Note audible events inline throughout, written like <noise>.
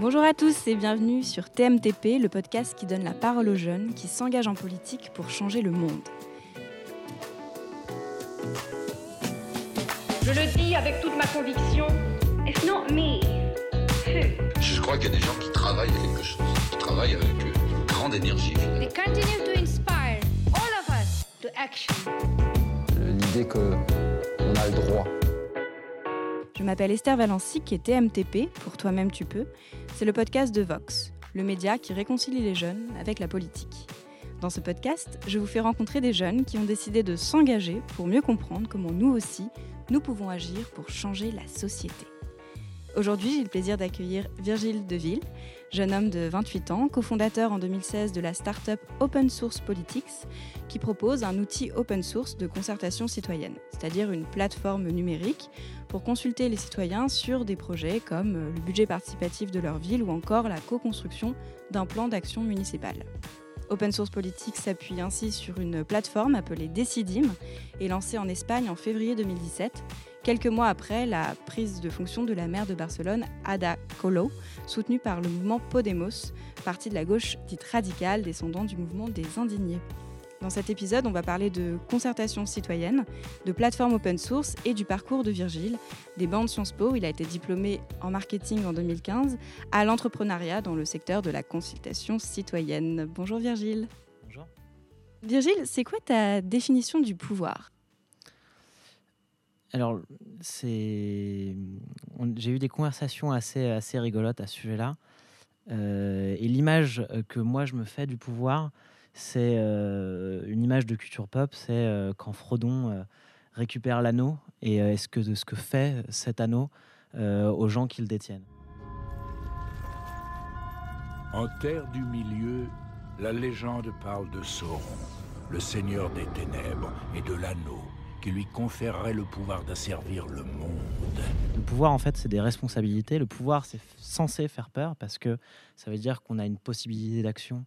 Bonjour à tous et bienvenue sur TMTP, le podcast qui donne la parole aux jeunes qui s'engagent en politique pour changer le monde. Je le dis avec toute ma conviction, it's not me. Je crois qu'il y a des gens qui travaillent à quelque chose, qui travaillent avec une grande énergie. They continue to inspire all of us to action. L'idée qu'on a le droit. Je m'appelle Esther Valency, et TMTP, pour Toi-même tu peux. C'est le podcast de Vox, le média qui réconcilie les jeunes avec la politique. Dans ce podcast, je vous fais rencontrer des jeunes qui ont décidé de s'engager pour mieux comprendre comment nous aussi, nous pouvons agir pour changer la société. Aujourd'hui, j'ai le plaisir d'accueillir Virgile Deville, jeune homme de 28 ans, cofondateur en 2016 de la start-up Open Source Politics, qui propose un outil open source de concertation citoyenne, c'est-à-dire une plateforme numérique pour consulter les citoyens sur des projets comme le budget participatif de leur ville ou encore la co-construction d'un plan d'action municipale. Open Source Politics s'appuie ainsi sur une plateforme appelée Decidim et lancée en Espagne en février 2017, quelques mois après la prise de fonction de la maire de Barcelone, Ada Colau, soutenue par le mouvement Podemos, parti de la gauche dite radicale descendant du mouvement des indignés. Dans cet épisode, on va parler de concertation citoyenne, de plateforme open source et du parcours de Virgile, des bandes Sciences Po, il a été diplômé en marketing en 2015, à l'entrepreneuriat dans le secteur de la consultation citoyenne. Bonjour Virgile. Bonjour. Virgile, c'est quoi ta définition du pouvoir? Alors, c'est... j'ai eu des conversations assez, assez rigolotes à ce sujet-là. Euh, et l'image que moi je me fais du pouvoir, c'est euh, une image de culture pop, c'est euh, quand Frodon euh, récupère l'anneau et est-ce que de ce que fait cet anneau aux gens qui le détiennent. En terre du milieu, la légende parle de Sauron, le seigneur des ténèbres et de l'anneau qui lui conférerait le pouvoir d'asservir le monde. Le pouvoir, en fait, c'est des responsabilités. Le pouvoir, c'est censé faire peur parce que ça veut dire qu'on a une possibilité d'action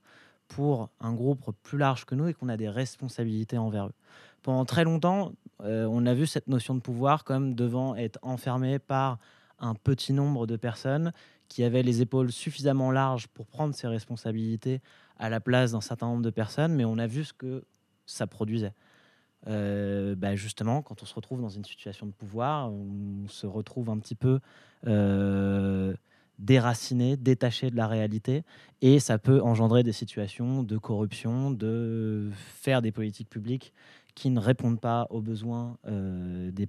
pour un groupe plus large que nous et qu'on a des responsabilités envers eux. Pendant très longtemps, euh, on a vu cette notion de pouvoir comme devant être enfermé par un petit nombre de personnes qui avaient les épaules suffisamment larges pour prendre ces responsabilités à la place d'un certain nombre de personnes, mais on a vu ce que ça produisait. Euh, bah, justement, quand on se retrouve dans une situation de pouvoir, on se retrouve un petit peu euh, déraciné, détaché de la réalité, et ça peut engendrer des situations de corruption, de faire des politiques publiques qui ne répondent pas aux besoins euh, des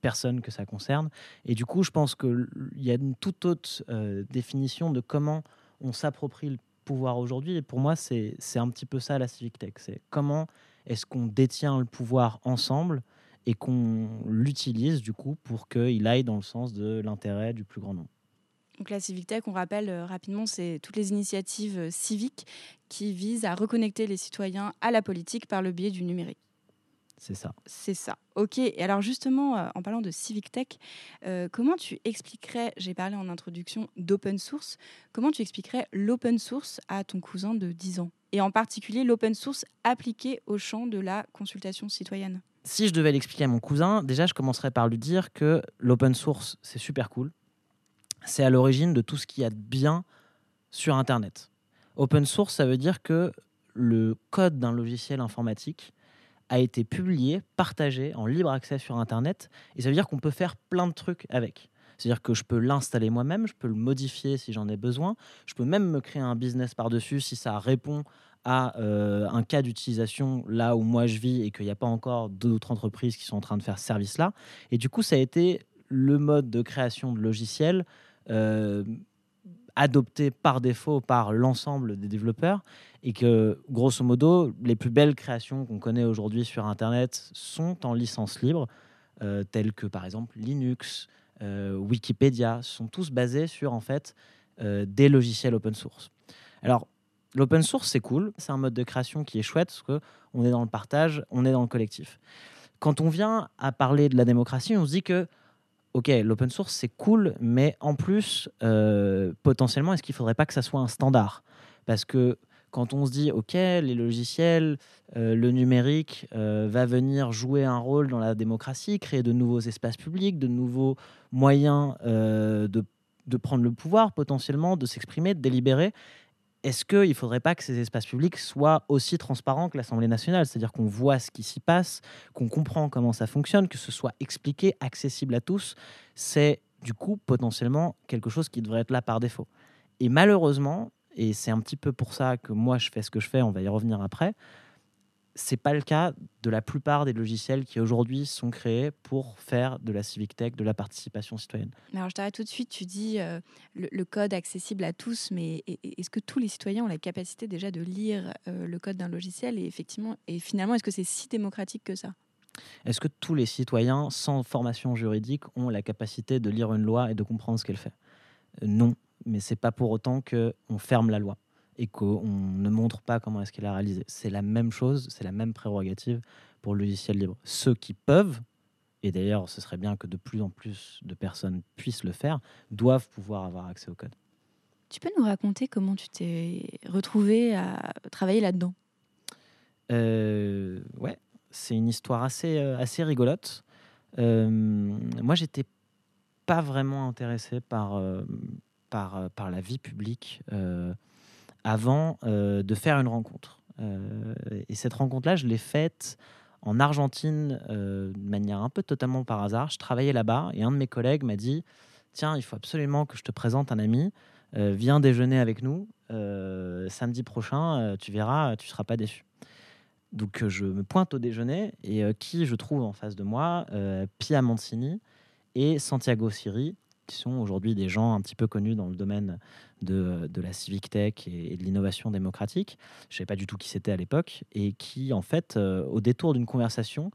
personnes que ça concerne. Et du coup, je pense qu'il y a une toute autre euh, définition de comment on s'approprie le pouvoir aujourd'hui. Et pour moi, c'est un petit peu ça la Civic Tech. C'est comment est-ce qu'on détient le pouvoir ensemble et qu'on l'utilise du coup pour qu'il aille dans le sens de l'intérêt du plus grand nombre. Donc la Civic Tech, on rappelle euh, rapidement, c'est toutes les initiatives euh, civiques qui visent à reconnecter les citoyens à la politique par le biais du numérique. C'est ça. C'est ça. Ok. Et alors justement, euh, en parlant de Civic Tech, comment tu expliquerais, j'ai parlé en introduction d'open source, comment tu expliquerais l'open source à ton cousin de 10 ans? Et en particulier l'open source appliqué au champ de la consultation citoyenne? Si je devais l'expliquer à mon cousin, déjà je commencerais par lui dire que l'open source, c'est super cool c'est à l'origine de tout ce qu'il y a de bien sur Internet. Open source, ça veut dire que le code d'un logiciel informatique a été publié, partagé en libre accès sur Internet, et ça veut dire qu'on peut faire plein de trucs avec. C'est-à-dire que je peux l'installer moi-même, je peux le modifier si j'en ai besoin, je peux même me créer un business par-dessus si ça répond à euh, un cas d'utilisation là où moi je vis et qu'il n'y a pas encore d'autres entreprises qui sont en train de faire ce service-là. Et du coup, ça a été le mode de création de logiciels adopté par défaut par l'ensemble des développeurs et que, grosso modo, les plus belles créations qu'on connaît aujourd'hui sur Internet sont en licence libre, euh, telles que par exemple Linux, euh, Wikipédia, sont tous basés sur en fait des logiciels open source. Alors, l'open source, c'est cool, c'est un mode de création qui est chouette parce qu'on est dans le partage, on est dans le collectif. Quand on vient à parler de la démocratie, on se dit que ok, l'open source c'est cool, mais en plus, euh, potentiellement, est-ce qu'il ne faudrait pas que ça soit un standard? Parce que quand on se dit, ok, les logiciels, euh, le numérique euh, va venir jouer un rôle dans la démocratie, créer de nouveaux espaces publics, de nouveaux moyens de de prendre le pouvoir potentiellement, de s'exprimer, de délibérer. Est-ce qu'il ne faudrait pas que ces espaces publics soient aussi transparents que l'Assemblée nationale? C'est-à-dire qu'on voit ce qui s'y passe, qu'on comprend comment ça fonctionne, que ce soit expliqué, accessible à tous. C'est du coup potentiellement quelque chose qui devrait être là par défaut. Et malheureusement, et c'est un petit peu pour ça que moi je fais ce que je fais, on va y revenir après, c'est pas le cas de la plupart des logiciels qui aujourd'hui sont créés pour faire de la civic tech, de la participation citoyenne. Mais alors je t'arrête tout de suite, tu dis euh, le, le code accessible à tous, mais e- e- est-ce que tous les citoyens ont la capacité déjà de lire euh, le code d'un logiciel et effectivement, et finalement, est-ce que c'est si démocratique que ça? Est-ce que tous les citoyens sans formation juridique ont la capacité de lire une loi et de comprendre ce qu'elle fait? Euh, Non, mais c'est pas pour autant que on ferme la loi et qu'on ne montre pas comment est-ce qu'elle est réalisée. C'est la même chose, c'est la même prérogative pour le logiciel libre. Ceux qui peuvent, et d'ailleurs ce serait bien que de plus en plus de personnes puissent le faire, doivent pouvoir avoir accès au code. Tu peux nous raconter comment tu t'es retrouvé à travailler là-dedans? Euh, ouais, c'est une histoire assez, euh, assez rigolote. Euh, moi, j'étais pas vraiment intéressé par, euh, par, euh, par la vie publique euh, avant euh, de faire une rencontre. Euh, et cette rencontre-là, je l'ai faite en Argentine euh, de manière un peu totalement par hasard. Je travaillais là-bas et un de mes collègues m'a dit Tiens, il faut absolument que je te présente un ami. Viens déjeuner avec nous samedi prochain. tu verras, tu seras pas déçu. Donc je me pointe au déjeuner et qui je trouve en face de moi Pia Mancini et Santiago Siri, qui sont aujourd'hui des gens un petit peu connus dans le domaine de, la civic tech et, de l'innovation démocratique. Je ne savais pas du tout qui c'était à l'époque et qui, en fait, euh, au détour d'une conversation,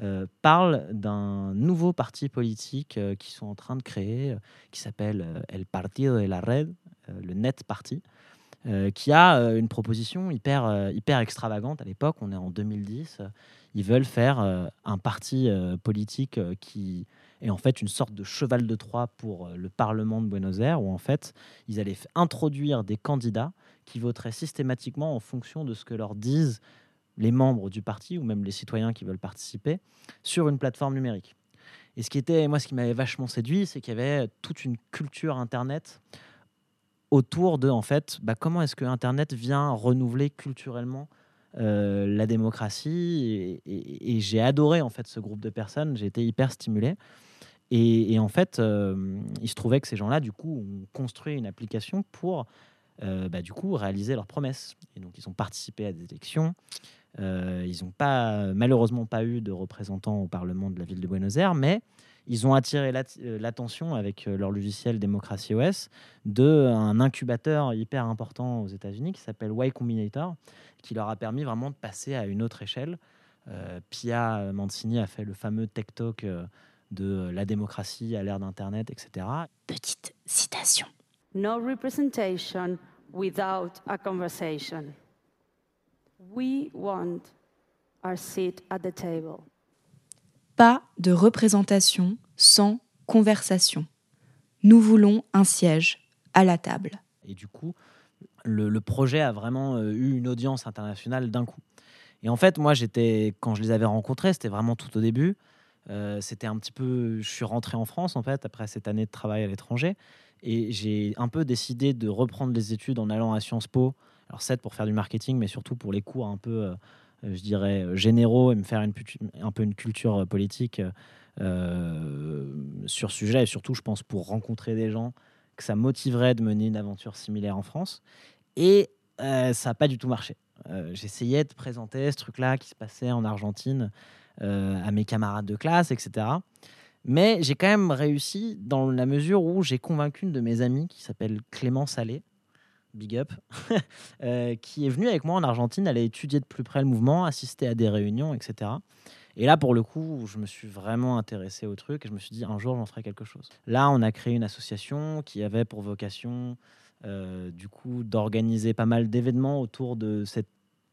euh, parlent d'un nouveau parti politique euh, qu'ils sont en train de créer, qui s'appelle El Partido de la Red, le Net Party, euh, qui a euh, une proposition hyper, euh, hyper extravagante à l'époque. On est en 2010. euh, Ils veulent faire un parti politique qui est en fait une sorte de cheval de Troie pour le Parlement de Buenos Aires, où en fait ils allaient introduire des candidats qui voteraient systématiquement en fonction de ce que leur disent les membres du parti ou même les citoyens qui veulent participer sur une plateforme numérique. Et ce qui était, moi, ce qui m'avait vachement séduit, c'est qu'il y avait toute une culture Internet autour de, en fait, bah, comment est-ce que Internet vient renouveler culturellement euh, la démocratie. Et, j'ai adoré, en fait, ce groupe de personnes. J'ai été hyper stimulé. Et, en fait, euh, il se trouvait que ces gens-là, du coup, ont construit une application pour, euh, bah, du coup, réaliser leurs promesses. Et donc, ils ont participé à des élections. Euh, ils n'ont pas, malheureusement pas eu de représentants au Parlement de la ville de Buenos Aires, mais ils ont attiré euh, l'attention avec euh, leur logiciel Démocratie OS d'un incubateur hyper important aux États-Unis qui s'appelle Y Combinator, qui leur a permis vraiment de passer à une autre échelle. Euh, Pia Mancini a fait le fameux Tech Talk de la démocratie à l'ère d'Internet, etc. Petite citation. No representation without a conversation. We want our seat at the table. Pas de représentation sans conversation. Nous voulons un siège à la table. Et du coup, le, le projet a vraiment euh, eu une audience internationale d'un coup. Et en fait, moi, j'étais quand je les avais rencontrés, c'était vraiment tout au début. Euh, c'était un petit peu. Je suis rentré en France en fait après cette année de travail à l'étranger, et j'ai un peu décidé de reprendre les études en allant à Sciences Po. Alors 7 pour faire du marketing, mais surtout pour les cours un peu, euh, je dirais, euh, généraux et me faire une, un peu une culture euh, politique euh, sur ce sujet, et surtout, je pense, pour rencontrer des gens que ça motiverait de mener une aventure similaire en France. Et euh, ça n'a pas du tout marché. Euh, J'essayais de présenter ce truc-là qui se passait en Argentine euh, à mes camarades de classe, etc. Mais j'ai quand même réussi dans la mesure où j'ai convaincu une de mes amies qui s'appelle Clément Salé, big up, <laughs> euh, qui est venue avec moi en Argentine. Elle a étudié de plus près le mouvement, assisté à des réunions, etc. Et là, pour le coup, je me suis vraiment intéressé au truc et je me suis dit, un jour, j'en ferai quelque chose. Là, on a créé une association qui avait pour vocation, euh, du coup, d'organiser pas mal d'événements autour de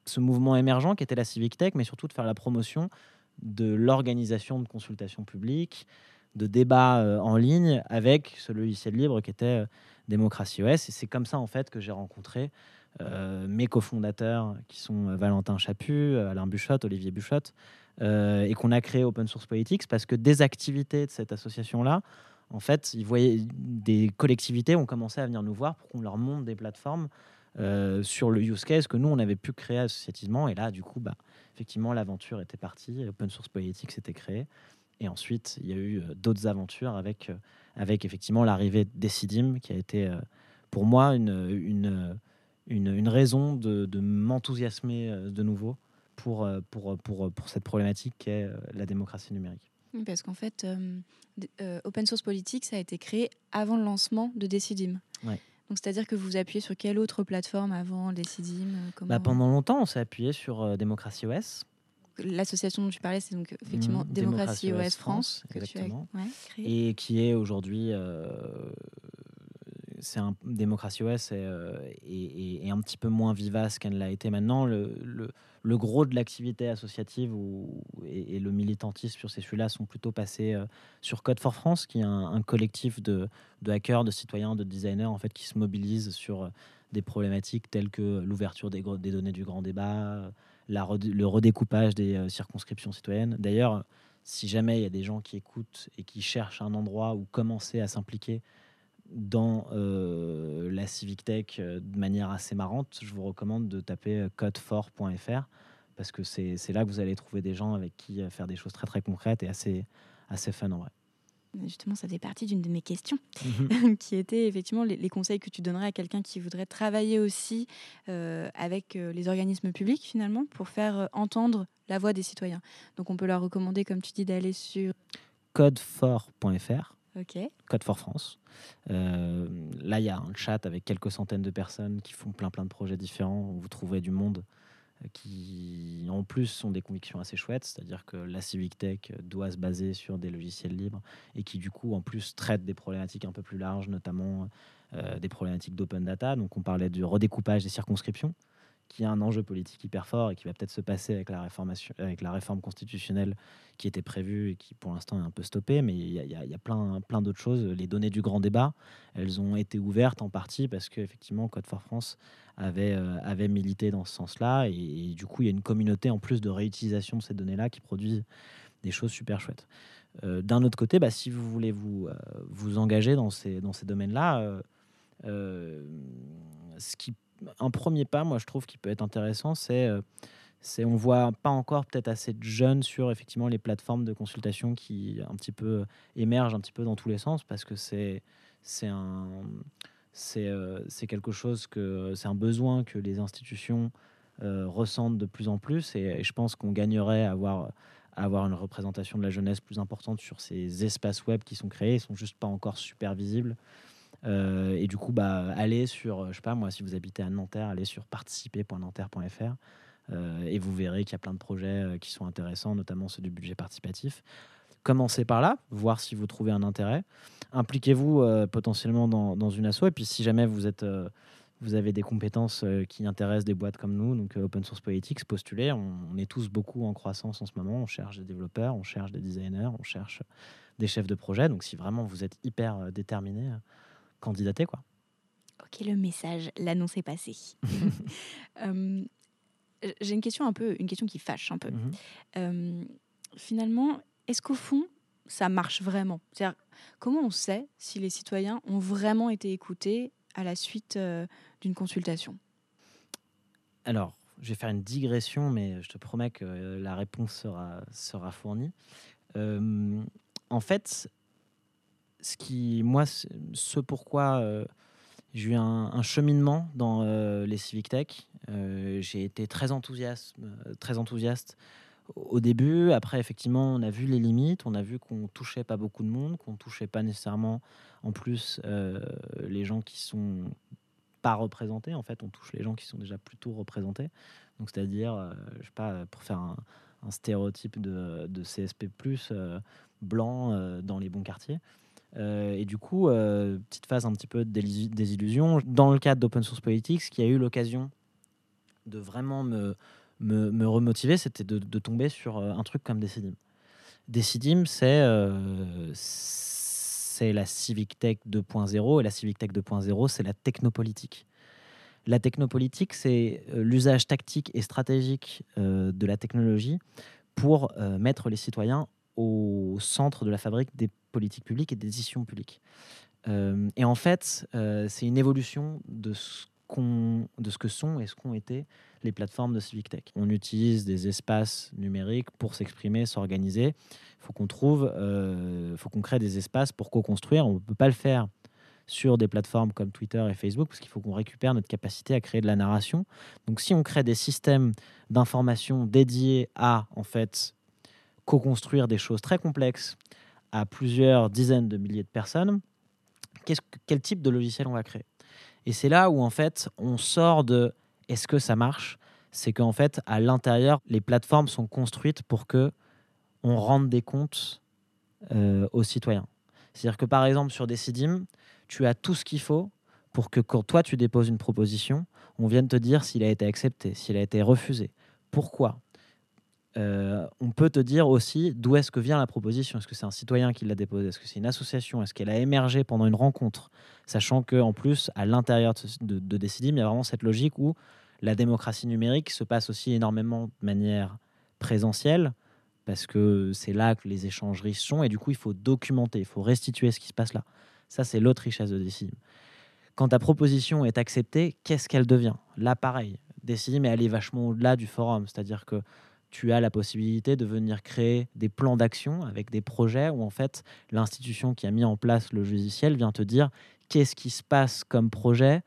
ce mouvement émergent qui était la Civic Tech, mais surtout de faire la promotion de l'organisation de consultations publiques, de débats euh, en ligne avec ce logiciel libre qui était Démocratie OS. Et c'est comme ça, en fait, que j'ai rencontré euh, mes cofondateurs qui sont euh, Valentin Chaput, euh, Alain Buchotte, Olivier Buchotte, et qu'on a créé Open Source Politics parce que des activités de cette association-là, En fait, des collectivités ont commencé à venir nous voir pour qu'on leur monte des plateformes sur le use case que nous on avait pu créer associativement. Et là, du coup, bah, effectivement, l'aventure était partie. Open Source Politics s'était créé. Et ensuite, il y a eu euh, d'autres aventures avec, euh, avec effectivement l'arrivée d'Essidim, qui a été euh, pour moi une, une, une, une raison de, de m'enthousiasmer de nouveau pour, pour, pour, pour cette problématique qu'est la démocratie numérique. Parce qu'en fait, euh, euh, Open Source Politics a été créé avant le lancement de Decidim. Ouais. Donc, c'est-à-dire que vous appuyez sur quelle autre plateforme avant Decidim comment... Bah, pendant longtemps, on s'est appuyé sur euh, Démocratie OS. L'association dont tu parlais, c'est donc effectivement Mhm, Démocratie, OS France, France, que tu as ouais, créé. et qui est aujourd'hui euh, c'est un démocratie OS est, euh, est- un petit peu moins vivace qu'elle l'a été maintenant. Le, le- le gros de l'activité associative ou, et, et le militantisme sur ces sujets-là sont plutôt passés euh, sur Code for France, qui est un, un collectif de, de hackers, de citoyens, de designers en fait, qui se mobilisent sur des problématiques telles que l'ouverture des données du grand débat, le redécoupage des euh, circonscriptions citoyennes. D'ailleurs, si jamais il y a des gens qui écoutent et qui cherchent un endroit où commencer à s'impliquer dans euh, la civic tech euh, de manière assez marrante, je vous recommande de taper code4.fr parce que c'est là que vous allez trouver des gens avec qui faire des choses très très concrètes et assez, assez fun en vrai. Justement, ça faisait partie d'une de mes questions, Mhm. <laughs> qui était effectivement les, les conseils que tu donnerais à quelqu'un qui voudrait travailler aussi euh, avec euh, les organismes publics, finalement, pour faire euh, entendre la voix des citoyens. Donc, on peut leur recommander, comme tu dis, d'aller sur... code4.fr OK. Code for France. Euh, là, il y a un chat avec quelques centaines de personnes qui font plein plein de projets différents. Vous trouverez du monde qui, en plus, ont des convictions assez chouettes. C'est-à-dire que la civic tech doit se baser sur des logiciels libres et qui, du coup, en plus, traitent des problématiques un peu plus larges, notamment euh, des problématiques d'open data. Donc, on parlait du redécoupage des circonscriptions qui est un enjeu politique hyper fort et qui va peut-être se passer avec la, réforme constitutionnelle qui était prévue et qui pour l'instant est un peu stoppée, mais il y a, a- a plein, plein d'autres choses. Les données du grand débat, elles ont été ouvertes en partie parce qu'effectivement Code for France avait, euh, avait milité dans ce sens-là et, du coup il y a une communauté en plus de réutilisation de ces données-là qui produit des choses super chouettes. Euh, D'un autre côté, bah, si vous voulez vous, euh, vous engager dans ces, dans ces domaines-là, ce qui, un premier pas, moi je trouve qui peut être intéressant, c'est euh, c'est on voit pas encore peut-être assez de jeunes sur effectivement les plateformes de consultation qui un petit peu émergent un petit peu dans tous les sens parce que c'est c'est un c'est euh, quelque chose que c'est un besoin que les institutions euh, ressentent de plus en plus et, et je pense qu'on gagnerait à avoir à avoir une représentation de la jeunesse plus importante sur ces espaces web qui sont créés, ils sont juste pas encore super visibles. Euh, et du coup, bah, allez sur, je sais pas moi, si vous habitez à Nanterre, allez sur participer.nanterre.fr euh, et vous verrez qu'il y a plein de projets euh, qui sont intéressants, notamment ceux du budget participatif. Commencez par là, voir si vous trouvez un intérêt. Impliquez-vous euh, potentiellement dans, une asso. Et puis, si jamais vous êtes euh, vous avez des compétences euh, qui intéressent des boîtes comme nous, donc euh, Open Source Politics, postulez. On, on est tous beaucoup en croissance en ce moment. On cherche des développeurs, on cherche des designers, on cherche des chefs de projet. Donc, si vraiment vous êtes hyper euh, déterminé, quoi. Ok, le message, l'annonce est passée. <laughs> Euh, J'ai une question un peu, une question qui fâche un peu. Mhm. Euh, finalement, est-ce qu'au fond, ça marche vraiment? C'est-à-dire, comment on sait si les citoyens ont vraiment été écoutés à la suite euh, d'une consultation? Alors, je vais faire une digression, mais je te promets que la réponse sera, sera fournie. En fait, ce qui, moi, ce pourquoi euh, j'ai eu un, cheminement dans euh, les civic tech, euh, j'ai été très enthousiaste, très enthousiaste au début. Après, effectivement, on a vu les limites, on a vu qu'on touchait pas beaucoup de monde, qu'on touchait pas nécessairement, en plus, les gens qui sont pas représentés. En fait, on touche les gens qui sont déjà plutôt représentés. Donc, c'est-à-dire, je sais pas, pour faire un, stéréotype de, de CSP+, blanc dans les bons quartiers. Euh, et du coup, euh, petite phase un petit peu de désillusion. Dans le cadre d'Open Source Politics, qui a eu l'occasion de vraiment me, me, me remotiver, c'était de, tomber sur euh, un truc comme Decidim. Decidim, c'est euh, c'est la Civic Tech 2.0, et la Civic Tech 2.0, c'est la technopolitique. La technopolitique, c'est l'usage tactique et stratégique de la technologie pour mettre les citoyens au centre de la fabrique des politique publique et des décisions publiques. Euh, et en fait, euh, c'est une évolution de ce, qu'on, de ce que sont et ce qu'ont été les plateformes de civic tech. On utilise des espaces numériques pour s'exprimer, s'organiser. Il faut qu'on trouve, euh, faut qu'on crée des espaces pour co-construire. On ne peut pas le faire sur des plateformes comme Twitter et Facebook parce qu'il faut qu'on récupère notre capacité à créer de la narration. Donc, si on crée des systèmes d'information dédiés à en fait co-construire des choses très complexes à plusieurs dizaines de milliers de personnes, que- quel type de logiciel on va créer? Et c'est là où en fait on sort de est-ce que ça marche? C'est qu'en fait à l'intérieur les plateformes sont construites pour que on rende des comptes euh, aux citoyens. C'est-à-dire que par exemple sur Decidim, tu as tout ce qu'il faut pour que quand toi tu déposes une proposition, on vienne te dire s'il a été accepté, s'il a été refusé, pourquoi? Euh, on peut te dire aussi d'où est-ce que vient la proposition. Est-ce que c'est un citoyen qui l'a déposée? Est-ce que c'est une association? Est-ce qu'elle a émergé pendant une rencontre? Sachant que en plus, à l'intérieur de, de, de Decidim, il y a vraiment cette logique où la démocratie numérique se passe aussi énormément de manière présentielle, parce que c'est là que les échanges riches sont, et du coup, il faut documenter, il faut restituer ce qui se passe là. Ça, c'est l'autre richesse de Decidim. Quand ta proposition est acceptée, qu'est-ce qu'elle devient? Là, pareil, Decidim est allé vachement au-delà du forum, c'est-à-dire que tu as la possibilité de venir créer des plans d'action avec des projets où en fait l'institution qui a mis en place le logiciel vient te dire qu'est-ce qui se passe comme projet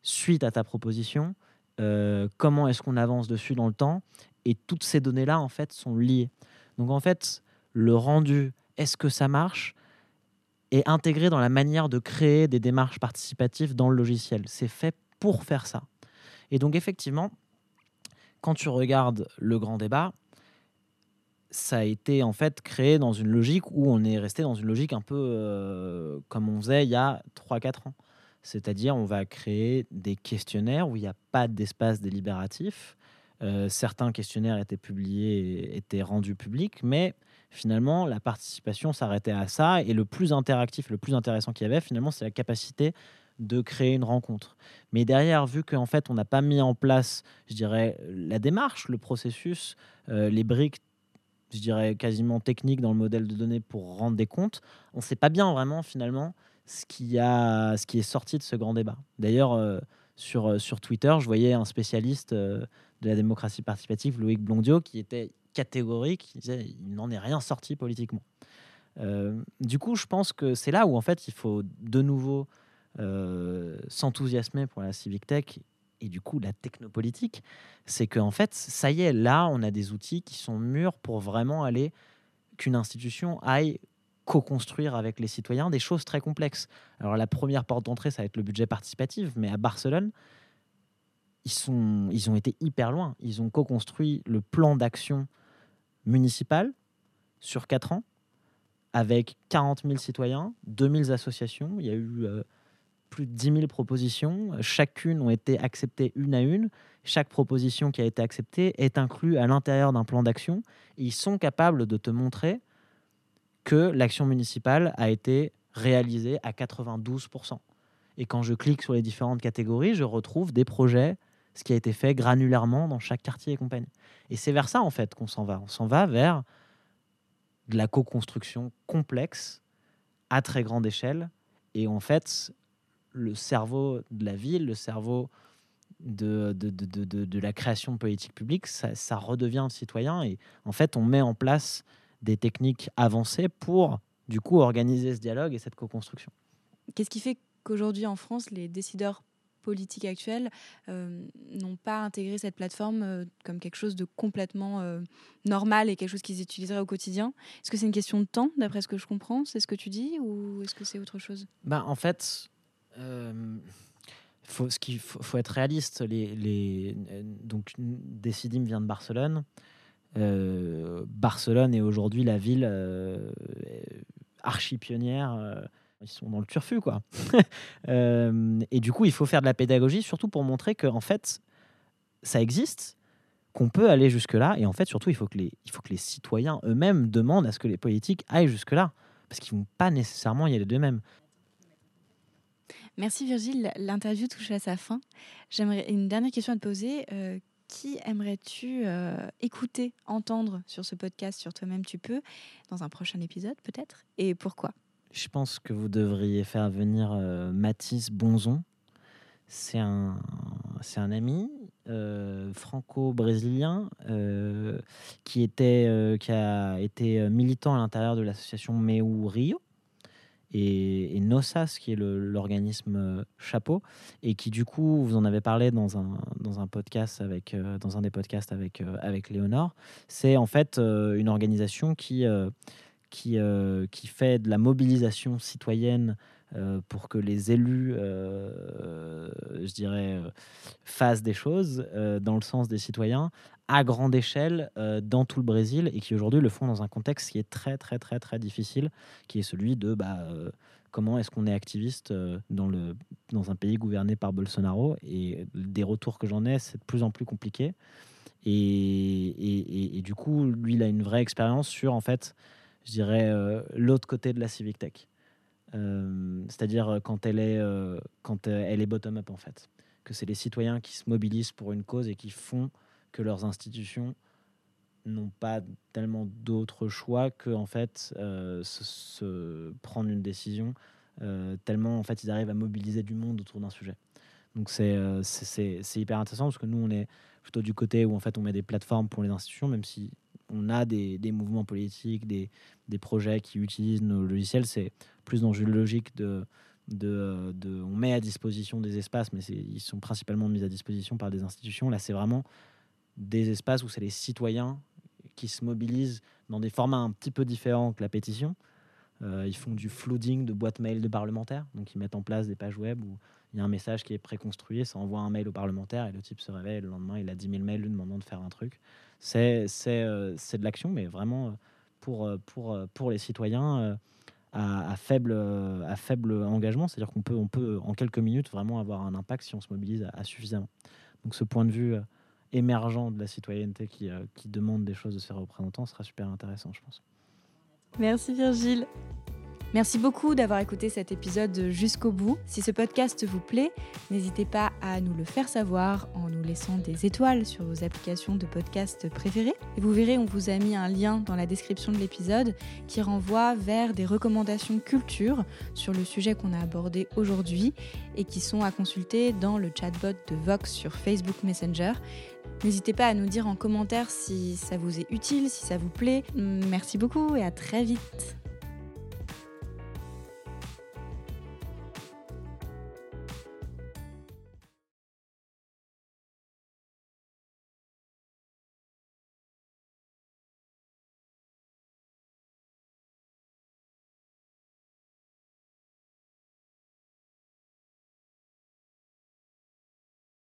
suite à ta proposition, euh, comment est-ce qu'on avance dessus dans le temps, et toutes ces données-là en fait sont liées. Donc en fait, le rendu, est-ce que ça marche, est intégré dans la manière de créer des démarches participatives dans le logiciel. C'est fait pour faire ça. Et donc effectivement, quand tu regardes le grand débat, ça a été en fait créé dans une logique où on est resté dans une logique un peu euh, comme on faisait il y a 3-4 ans. C'est-à-dire on va créer des questionnaires où il n'y a pas d'espace délibératif. Euh, certains questionnaires étaient publiés, étaient rendus publics, mais finalement la participation s'arrêtait à ça. Et le plus interactif, le plus intéressant qu'il y avait, finalement, c'est la capacité de créer une rencontre. Mais derrière, vu qu'en fait on n'a pas mis en place, je dirais, la démarche, le processus, euh, les briques je dirais, quasiment techniques dans le modèle de données pour rendre des comptes, on ne sait pas bien vraiment finalement ce qui, a, ce qui est sorti de ce grand débat. D'ailleurs, euh, sur, euh, sur Twitter, je voyais un spécialiste de la démocratie participative, Loïc Blondio, qui était catégorique, il disait il n'en est rien sorti politiquement. Du coup, je pense que c'est là où en fait il faut de nouveau euh, s'enthousiasmer pour la civic tech et du coup la technopolitique, c'est qu'en en fait, ça y est, là, on a des outils qui sont mûrs pour vraiment aller, qu'une institution aille co-construire avec les citoyens des choses très complexes. Alors la première porte d'entrée, ça va être le budget participatif, mais à Barcelone, ils, sont, ils ont été hyper loin. Ils ont co-construit le plan d'action municipal sur 4 ans, avec 40 000 citoyens, 2000 associations. Il y a eu euh, plus de 10 000 propositions. Chacune ont été acceptées une à une. Chaque proposition qui a été acceptée est inclue à l'intérieur d'un plan d'action. Ils sont capables de te montrer que l'action municipale a été réalisée à 92%. Et quand je clique sur les différentes catégories, je retrouve des projets, ce qui a été fait granulairement dans chaque quartier et compagnie. Et c'est vers ça, en fait, qu'on s'en va. On s'en va vers de la co-construction complexe à très grande échelle. Et en fait, le cerveau de la ville, le cerveau de, de, de, de, la création de politique publique, ça, ça redevient citoyen. Et en fait, on met en place des techniques avancées pour, du coup, organiser ce dialogue et cette co-construction. Qu'est-ce qui fait qu'aujourd'hui en France, les décideurs politiques actuels euh, n'ont pas intégré cette plateforme euh, comme quelque chose de complètement euh, normal et quelque chose qu'ils utiliseraient au quotidien? Est-ce que c'est une question de temps, d'après ce que je comprends? C'est ce que tu dis Ou est-ce que c'est autre chose? Ben, en fait, euh, faut, ce qu'il faut, être réaliste. Les, euh, donc, Decidim vient de Barcelone. Euh, Barcelone est aujourd'hui la ville euh, archi pionnière. euh, ils sont dans le turfu, quoi. <laughs> Et du coup, il faut faire de la pédagogie, surtout pour montrer que, en fait, ça existe, qu'on peut aller jusque-là. Et en fait, surtout, il faut que les, il faut que les citoyens eux-mêmes demandent à ce que les politiques aillent jusque-là. Parce qu'ils ne vont pas nécessairement y aller d'eux-mêmes. Merci Virgile, l'interview touche à sa fin. J'aimerais une dernière question à te poser. Euh, qui aimerais-tu euh, écouter, entendre sur ce podcast sur toi-même tu peux, dans un prochain épisode peut-être? Et pourquoi? Je pense que vous devriez faire venir euh, Mathis Bonzon. C'est un, ami euh, franco-brésilien qui, était, qui a été militant à l'intérieur de l'association Meu Rio et, Nossas, qui est l'organisme euh, chapeau, et qui du coup, vous en avez parlé dans un, dans un podcast avec, euh, dans un des podcasts avec, euh, avec Léonore, c'est en fait une organisation qui, qui, qui fait de la mobilisation citoyenne euh, pour que les élus, euh, je dirais, euh, fassent des choses dans le sens des citoyens à grande échelle dans tout le Brésil et qui aujourd'hui le font dans un contexte qui est très très très très difficile, qui est celui de bah, comment est-ce qu'on est activiste dans, le, dans un pays gouverné par Bolsonaro et des retours que j'en ai, c'est de plus en plus compliqué. Et, et, du coup, lui, il a une vraie expérience sur, en fait, je dirais, l'autre côté de la civic tech. Euh, C'est-à-dire euh, quand elle est, euh, est bottom-up, en fait. Que c'est les citoyens qui se mobilisent pour une cause et qui font que leurs institutions n'ont pas tellement d'autres choix que, en fait, se, prendre une décision tellement, en fait, ils arrivent à mobiliser du monde autour d'un sujet. Donc c'est c'est- c'est c'est hyper intéressant parce que nous, on est plutôt du côté où en fait on met des plateformes pour les institutions, même si on a des, des mouvements politiques, des, des projets qui utilisent nos logiciels, c'est plus dans une logique de, de, euh, de- on met à disposition des espaces, mais ils sont principalement mis à disposition par des institutions. Là, c'est vraiment des espaces où c'est les citoyens qui se mobilisent dans des formats un petit peu différents que la pétition. Euh, ils font du flooding de boîtes mail de parlementaires, donc ils mettent en place des pages web où il y a un message qui est préconstruit, ça envoie un mail au parlementaire et le type se réveille le lendemain, il a 10 000 mails lui demandant de faire un truc. C'est euh, de l'action, mais vraiment euh, pour, euh, pour, euh, pour les citoyens à, faible, à faible engagement, c'est-à-dire qu'on peut, on peut en quelques minutes vraiment avoir un impact si on se mobilise à, suffisamment. Donc ce point de vue émergent de la citoyenneté qui, qui demande des choses de ses représentants sera super intéressant, je pense. Merci Virgile. Merci beaucoup d'avoir écouté cet épisode jusqu'au bout. Si ce podcast vous plaît, n'hésitez pas à nous le faire savoir en nous laissant des étoiles sur vos applications de podcast préférées. Et vous verrez, on vous a mis un lien dans la description de l'épisode qui renvoie vers des recommandations culture sur le sujet qu'on a abordé aujourd'hui et qui sont à consulter dans le chatbot de Vox sur Facebook Messenger. N'hésitez pas à nous dire en commentaire si ça vous est utile, si ça vous plaît. Merci beaucoup et à très vite.